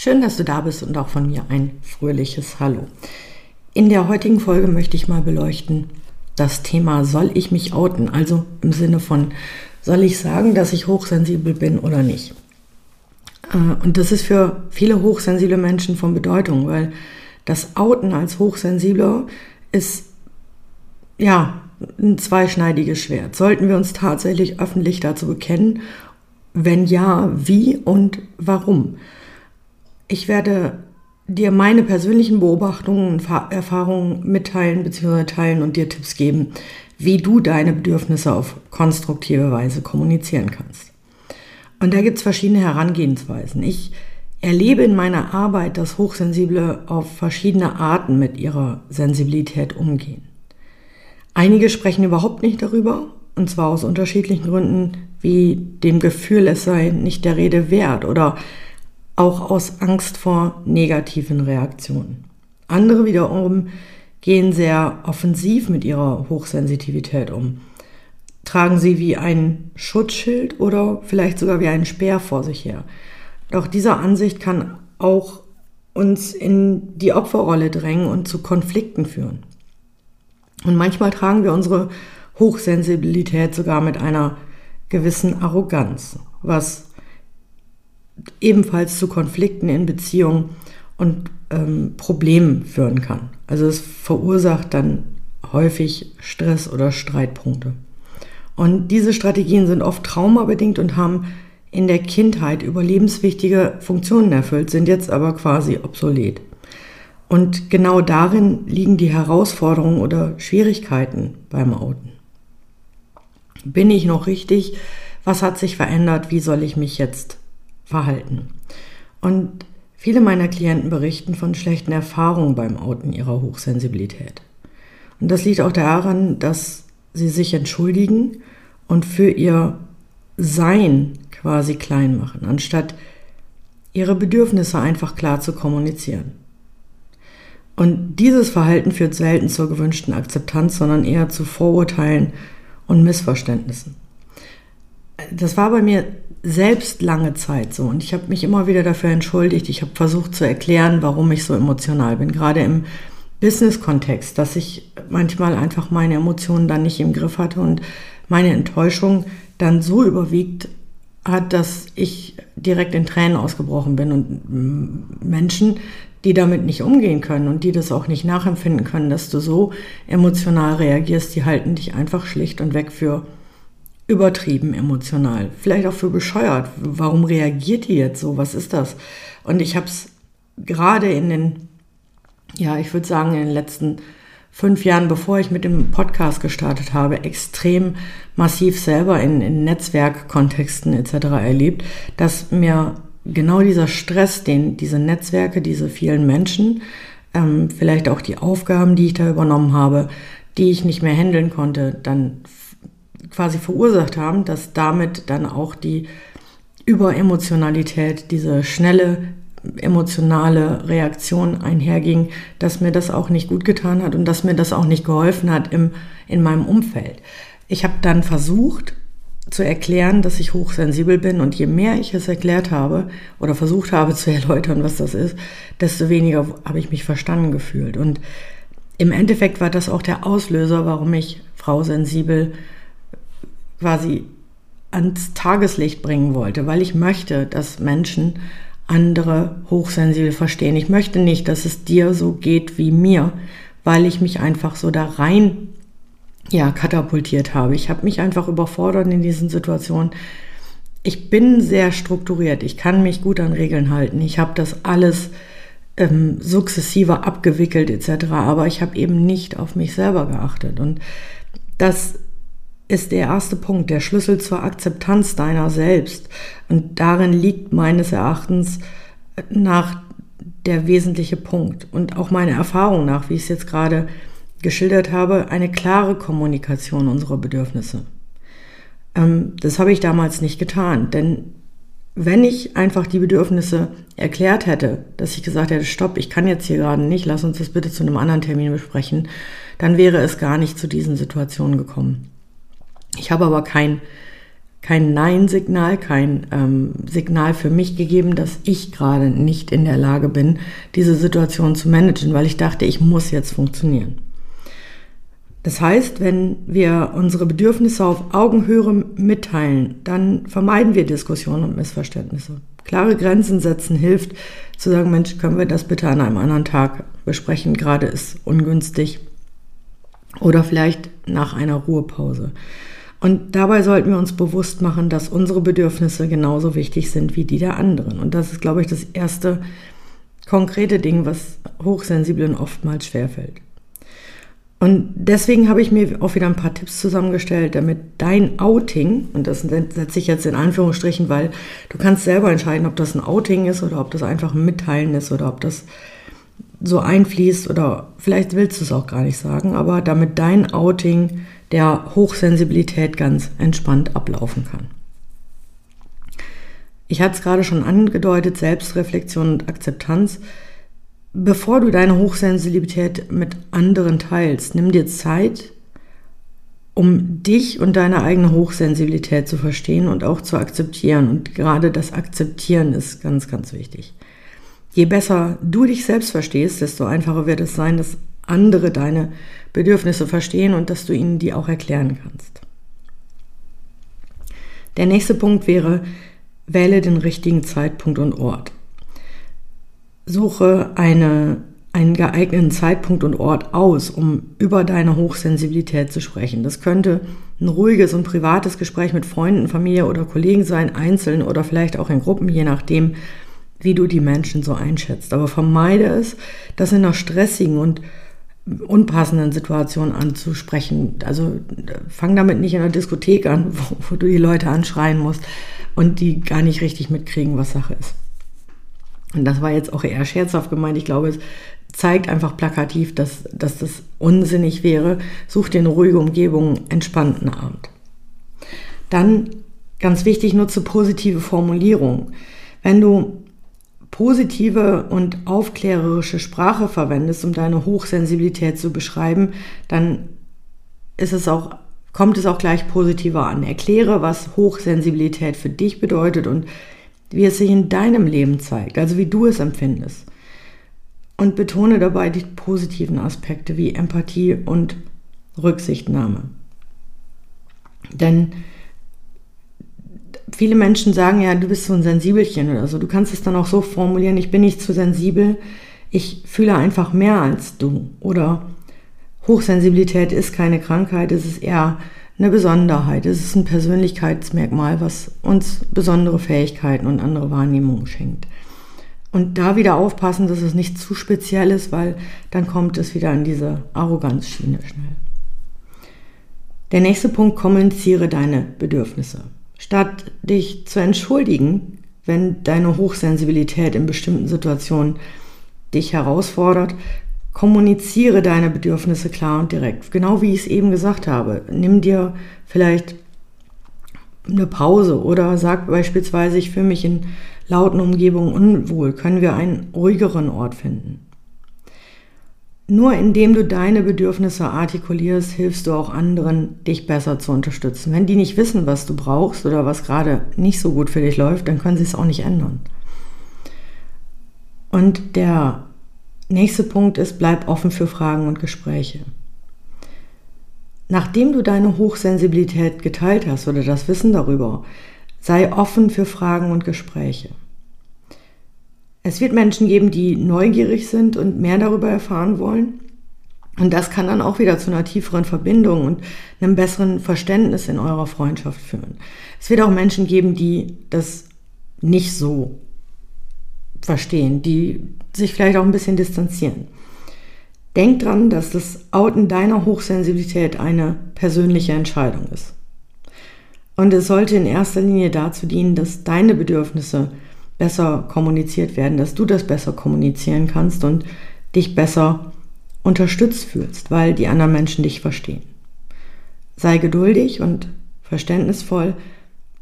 Schön, dass du da bist und auch von mir ein fröhliches Hallo. In der heutigen Folge möchte ich mal beleuchten das Thema, soll ich mich outen? Also im Sinne von, soll ich sagen, dass ich hochsensibel bin oder nicht? Äh, und das ist für viele hochsensible Menschen von Bedeutung, weil das Outen als Hochsensibler ist ja ein zweischneidiges Schwert. Sollten wir uns tatsächlich öffentlich dazu bekennen? Wenn ja, wie und warum? Ich werde dir meine persönlichen Beobachtungen und Erfahrungen mitteilen bzw. teilen und dir Tipps geben, wie du deine Bedürfnisse auf konstruktive Weise kommunizieren kannst. Und da gibt es verschiedene Herangehensweisen. Ich erlebe in meiner Arbeit, dass Hochsensible auf verschiedene Arten mit ihrer Sensibilität umgehen. Einige sprechen überhaupt nicht darüber, und zwar aus unterschiedlichen Gründen, wie dem Gefühl, es sei nicht der Rede wert oder auch aus Angst vor negativen Reaktionen. Andere wiederum gehen sehr offensiv mit ihrer Hochsensitivität um. Tragen sie wie ein Schutzschild oder vielleicht sogar wie einen Speer vor sich her. Doch diese Ansicht kann auch uns in die Opferrolle drängen und zu Konflikten führen. Und manchmal tragen wir unsere Hochsensibilität sogar mit einer gewissen Arroganz, was ebenfalls zu Konflikten in Beziehungen und ähm, Problemen führen kann. Also es verursacht dann häufig Stress oder Streitpunkte. Und diese Strategien sind oft traumabedingt und haben in der Kindheit überlebenswichtige Funktionen erfüllt, sind jetzt aber quasi obsolet. Und genau darin liegen die Herausforderungen oder Schwierigkeiten beim Outen. Bin ich noch richtig? Was hat sich verändert? Wie soll ich mich jetzt verhalten. Und viele meiner Klienten berichten von schlechten Erfahrungen beim Outen ihrer Hochsensibilität. Und das liegt auch daran, dass sie sich entschuldigen und für ihr Sein quasi klein machen, anstatt ihre Bedürfnisse einfach klar zu kommunizieren. Und dieses Verhalten führt selten zur gewünschten Akzeptanz, sondern eher zu Vorurteilen und Missverständnissen. Das war bei mir selbst lange Zeit so. Und ich habe mich immer wieder dafür entschuldigt. Ich habe versucht zu erklären, warum ich so emotional bin, gerade im Business-Kontext, dass ich manchmal einfach meine Emotionen dann nicht im Griff hatte und meine Enttäuschung dann so überwiegt hat, dass ich direkt in Tränen ausgebrochen bin. Und Menschen, die damit nicht umgehen können und die das auch nicht nachempfinden können, dass du so emotional reagierst, die halten dich einfach schlicht und weg für übertrieben emotional, vielleicht auch für bescheuert. Warum reagiert die jetzt so? Was ist das? Und ich habe es gerade in den, ja, ich würde sagen, in den letzten fünf Jahren, bevor ich mit dem Podcast gestartet habe, extrem massiv selber in, in Netzwerkkontexten etc. erlebt, dass mir genau dieser Stress, den diese Netzwerke, diese vielen Menschen, ähm, vielleicht auch die Aufgaben, die ich da übernommen habe, die ich nicht mehr handeln konnte, dann quasi verursacht haben, dass damit dann auch die Überemotionalität, diese schnelle emotionale Reaktion einherging, dass mir das auch nicht gut getan hat und dass mir das auch nicht geholfen hat im, in meinem Umfeld. Ich habe dann versucht zu erklären, dass ich hochsensibel bin und je mehr ich es erklärt habe oder versucht habe zu erläutern, was das ist, desto weniger habe ich mich verstanden gefühlt. Und im Endeffekt war das auch der Auslöser, warum ich Frau sensibel quasi ans Tageslicht bringen wollte, weil ich möchte, dass Menschen andere hochsensibel verstehen. Ich möchte nicht, dass es dir so geht wie mir, weil ich mich einfach so da rein ja, katapultiert habe. Ich habe mich einfach überfordert in diesen Situationen. Ich bin sehr strukturiert. Ich kann mich gut an Regeln halten. Ich habe das alles ähm, sukzessive abgewickelt etc. Aber ich habe eben nicht auf mich selber geachtet. Und das ist der erste Punkt, der Schlüssel zur Akzeptanz deiner selbst. Und darin liegt meines Erachtens nach der wesentliche Punkt und auch meiner Erfahrung nach, wie ich es jetzt gerade geschildert habe, eine klare Kommunikation unserer Bedürfnisse. Ähm, das habe ich damals nicht getan, denn wenn ich einfach die Bedürfnisse erklärt hätte, dass ich gesagt hätte, stopp, ich kann jetzt hier gerade nicht, lass uns das bitte zu einem anderen Termin besprechen, dann wäre es gar nicht zu diesen Situationen gekommen. Ich habe aber kein, kein Nein-Signal, kein ähm, Signal für mich gegeben, dass ich gerade nicht in der Lage bin, diese Situation zu managen, weil ich dachte, ich muss jetzt funktionieren. Das heißt, wenn wir unsere Bedürfnisse auf Augenhöhe mitteilen, dann vermeiden wir Diskussionen und Missverständnisse. Klare Grenzen setzen hilft, zu sagen, Mensch, können wir das bitte an einem anderen Tag besprechen, gerade ist ungünstig. Oder vielleicht nach einer Ruhepause. Und dabei sollten wir uns bewusst machen, dass unsere Bedürfnisse genauso wichtig sind wie die der anderen. Und das ist, glaube ich, das erste konkrete Ding, was Hochsensiblen oftmals schwerfällt. Und deswegen habe ich mir auch wieder ein paar Tipps zusammengestellt, damit dein Outing, und das setze ich jetzt in Anführungsstrichen, weil du kannst selber entscheiden, ob das ein Outing ist oder ob das einfach ein Mitteilen ist oder ob das so einfließt oder vielleicht willst du es auch gar nicht sagen, aber damit dein Outing der Hochsensibilität ganz entspannt ablaufen kann. Ich hatte es gerade schon angedeutet, Selbstreflexion und Akzeptanz Bevor du deine Hochsensibilität mit anderen teilst, nimm dir Zeit, um dich und deine eigene Hochsensibilität zu verstehen und auch zu akzeptieren. Und gerade das Akzeptieren ist ganz, ganz wichtig. Je besser du dich selbst verstehst, desto einfacher wird es sein, dass andere deine Bedürfnisse verstehen und dass du ihnen die auch erklären kannst. Der nächste Punkt wäre, wähle den richtigen Zeitpunkt und Ort. Suche eine, einen geeigneten Zeitpunkt und Ort aus, um über deine Hochsensibilität zu sprechen. Das könnte ein ruhiges und privates Gespräch mit Freunden, Familie oder Kollegen sein, einzeln oder vielleicht auch in Gruppen, je nachdem, wie du die Menschen so einschätzt. Aber vermeide es, das in einer stressigen und unpassenden Situation anzusprechen. Also fang damit nicht in der Diskothek an, wo, wo du die Leute anschreien musst und die gar nicht richtig mitkriegen, was Sache ist. Und das war jetzt auch eher scherzhaft gemeint. Ich glaube, es zeigt einfach plakativ, dass, dass das unsinnig wäre. Such dir eine ruhige Umgebung, entspannten Abend. Dann, ganz wichtig, nutze positive Formulierungen. Wenn du positive und aufklärerische Sprache verwendest, um deine Hochsensibilität zu beschreiben, dann ist es auch, kommt es auch gleich positiver an. Erkläre, was Hochsensibilität für dich bedeutet und wie es sich in deinem Leben zeigt, also wie du es empfindest. Und betone dabei die positiven Aspekte wie Empathie und Rücksichtnahme. Denn viele Menschen sagen ja, du bist so ein Sensibelchen oder so. Du kannst es dann auch so formulieren, ich bin nicht zu sensibel, ich fühle einfach mehr als du. Oder Hochsensibilität ist keine Krankheit, es ist eher eine Besonderheit. Es ist ein Persönlichkeitsmerkmal, was uns besondere Fähigkeiten und andere Wahrnehmungen schenkt. Und da wieder aufpassen, dass es nicht zu speziell ist, weil dann kommt es wieder an diese Arroganzschiene schnell. Der nächste Punkt, kommuniziere deine Bedürfnisse. Statt dich zu entschuldigen, wenn deine Hochsensibilität in bestimmten Situationen dich herausfordert, kommuniziere deine Bedürfnisse klar und direkt. Genau wie ich es eben gesagt habe. Nimm dir vielleicht eine Pause oder sag beispielsweise, ich fühle mich in lauten Umgebungen unwohl. Können wir einen ruhigeren Ort finden? Nur indem du deine Bedürfnisse artikulierst, hilfst du auch anderen, dich besser zu unterstützen. Wenn die nicht wissen, was du brauchst oder was gerade nicht so gut für dich läuft, dann können sie es auch nicht ändern. Und der Nächster Punkt ist, bleib offen für Fragen und Gespräche. Nachdem du deine Hochsensibilität geteilt hast oder das Wissen darüber, sei offen für Fragen und Gespräche. Es wird Menschen geben, die neugierig sind und mehr darüber erfahren wollen. Und das kann dann auch wieder zu einer tieferen Verbindung und einem besseren Verständnis in eurer Freundschaft führen. Es wird auch Menschen geben, die das nicht so verstehen, die sich vielleicht auch ein bisschen distanzieren. Denk dran, dass das Outen deiner Hochsensibilität eine persönliche Entscheidung ist. Und es sollte in erster Linie dazu dienen, dass deine Bedürfnisse besser kommuniziert werden, dass du das besser kommunizieren kannst und dich besser unterstützt fühlst, weil die anderen Menschen dich verstehen. Sei geduldig und verständnisvoll,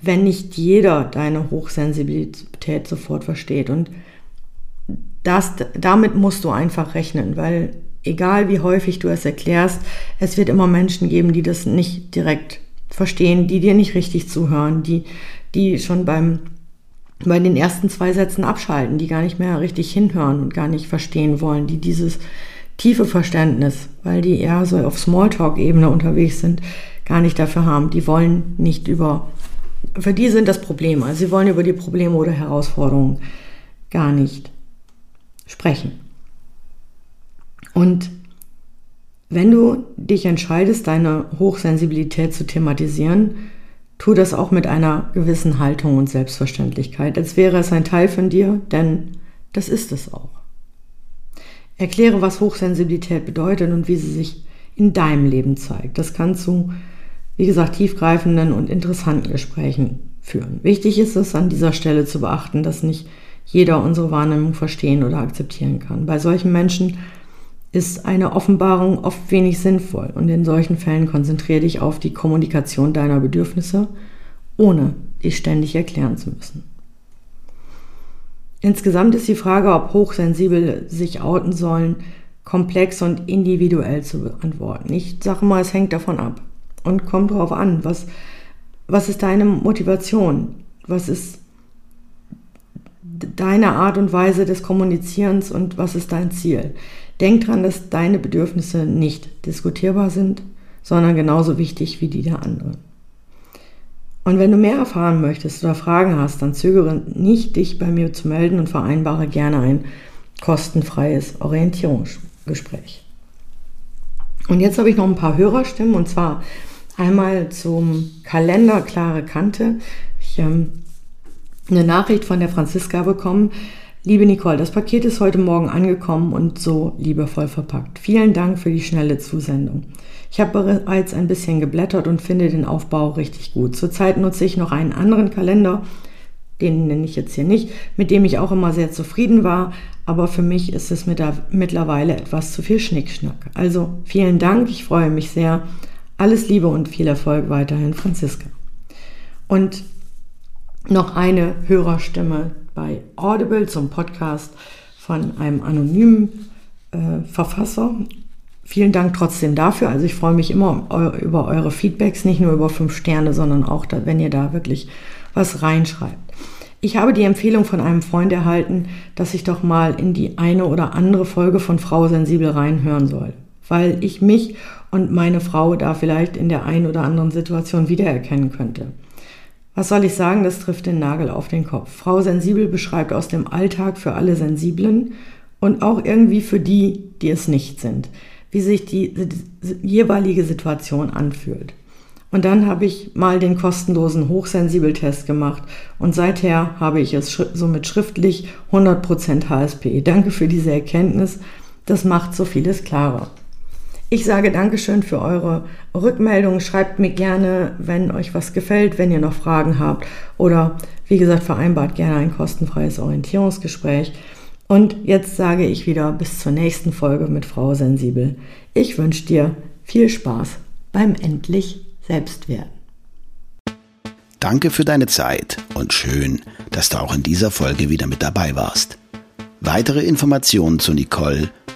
wenn nicht jeder deine Hochsensibilität sofort versteht. Und das, damit musst du einfach rechnen, weil egal wie häufig du es erklärst, es wird immer Menschen geben, die das nicht direkt verstehen, die dir nicht richtig zuhören, die, die schon beim, bei den ersten zwei Sätzen abschalten, die gar nicht mehr richtig hinhören und gar nicht verstehen wollen, die dieses tiefe Verständnis, weil die eher so auf Smalltalk-Ebene unterwegs sind, gar nicht dafür haben. Die wollen nicht über, für die sind das Probleme. Also sie wollen über die Probleme oder Herausforderungen gar nicht sprechen. Und wenn du dich entscheidest, deine Hochsensibilität zu thematisieren, tu das auch mit einer gewissen Haltung und Selbstverständlichkeit, als wäre es ein Teil von dir, denn das ist es auch. Erkläre, was Hochsensibilität bedeutet und wie sie sich in deinem Leben zeigt. Das kann zu, wie gesagt, tiefgreifenden und interessanten Gesprächen führen. Wichtig ist es an dieser Stelle zu beachten, dass nicht jeder unsere Wahrnehmung verstehen oder akzeptieren kann. Bei solchen Menschen ist eine Offenbarung oft wenig sinnvoll und in solchen Fällen konzentriere dich auf die Kommunikation deiner Bedürfnisse, ohne dich ständig erklären zu müssen. Insgesamt ist die Frage, ob Hochsensibel sich outen sollen, komplex und individuell zu beantworten. Ich sage mal, es hängt davon ab und kommt darauf an, was, was ist deine Motivation, was ist deine Art und Weise des Kommunizierens und was ist dein Ziel. Denk dran, dass deine Bedürfnisse nicht diskutierbar sind, sondern genauso wichtig wie die der anderen. Und wenn du mehr erfahren möchtest oder Fragen hast, dann zögere nicht, dich bei mir zu melden und vereinbare gerne ein kostenfreies Orientierungsgespräch. Und jetzt habe ich noch ein paar Hörerstimmen und zwar einmal zum Kalender Klare Kante. Ich ähm, eine Nachricht von der Franziska bekommen. Liebe Nicole, das Paket ist heute Morgen angekommen und so liebevoll verpackt. Vielen Dank für die schnelle Zusendung. Ich habe bereits ein bisschen geblättert und finde den Aufbau richtig gut. Zurzeit nutze ich noch einen anderen Kalender, den nenne ich jetzt hier nicht, mit dem ich auch immer sehr zufrieden war, aber für mich ist es mit mittlerweile etwas zu viel Schnickschnack. Also vielen Dank, ich freue mich sehr. Alles Liebe und viel Erfolg weiterhin, Franziska. Und noch eine Hörerstimme bei Audible zum Podcast von einem anonymen äh, Verfasser. Vielen Dank trotzdem dafür. Also ich freue mich immer über eure Feedbacks, nicht nur über fünf Sterne, sondern auch, wenn ihr da wirklich was reinschreibt. Ich habe die Empfehlung von einem Freund erhalten, dass ich doch mal in die eine oder andere Folge von Frau Sensibel reinhören soll, weil ich mich und meine Frau da vielleicht in der einen oder anderen Situation wiedererkennen könnte. Was soll ich sagen, das trifft den Nagel auf den Kopf. Frau Sensibel beschreibt aus dem Alltag für alle Sensiblen und auch irgendwie für die, die es nicht sind, wie sich die jeweilige Situation anfühlt. Und dann habe ich mal den kostenlosen Hochsensibeltest gemacht und seither habe ich es somit schriftlich 100% HSP. Danke für diese Erkenntnis. Das macht so vieles klarer. Ich sage Dankeschön für eure Rückmeldung. Schreibt mir gerne, wenn euch was gefällt, wenn ihr noch Fragen habt. Oder wie gesagt, vereinbart gerne ein kostenfreies Orientierungsgespräch. Und jetzt sage ich wieder bis zur nächsten Folge mit Frau Sensibel. Ich wünsche dir viel Spaß beim endlich Selbstwerden. Danke für deine Zeit und schön, dass du auch in dieser Folge wieder mit dabei warst. Weitere Informationen zu Nicole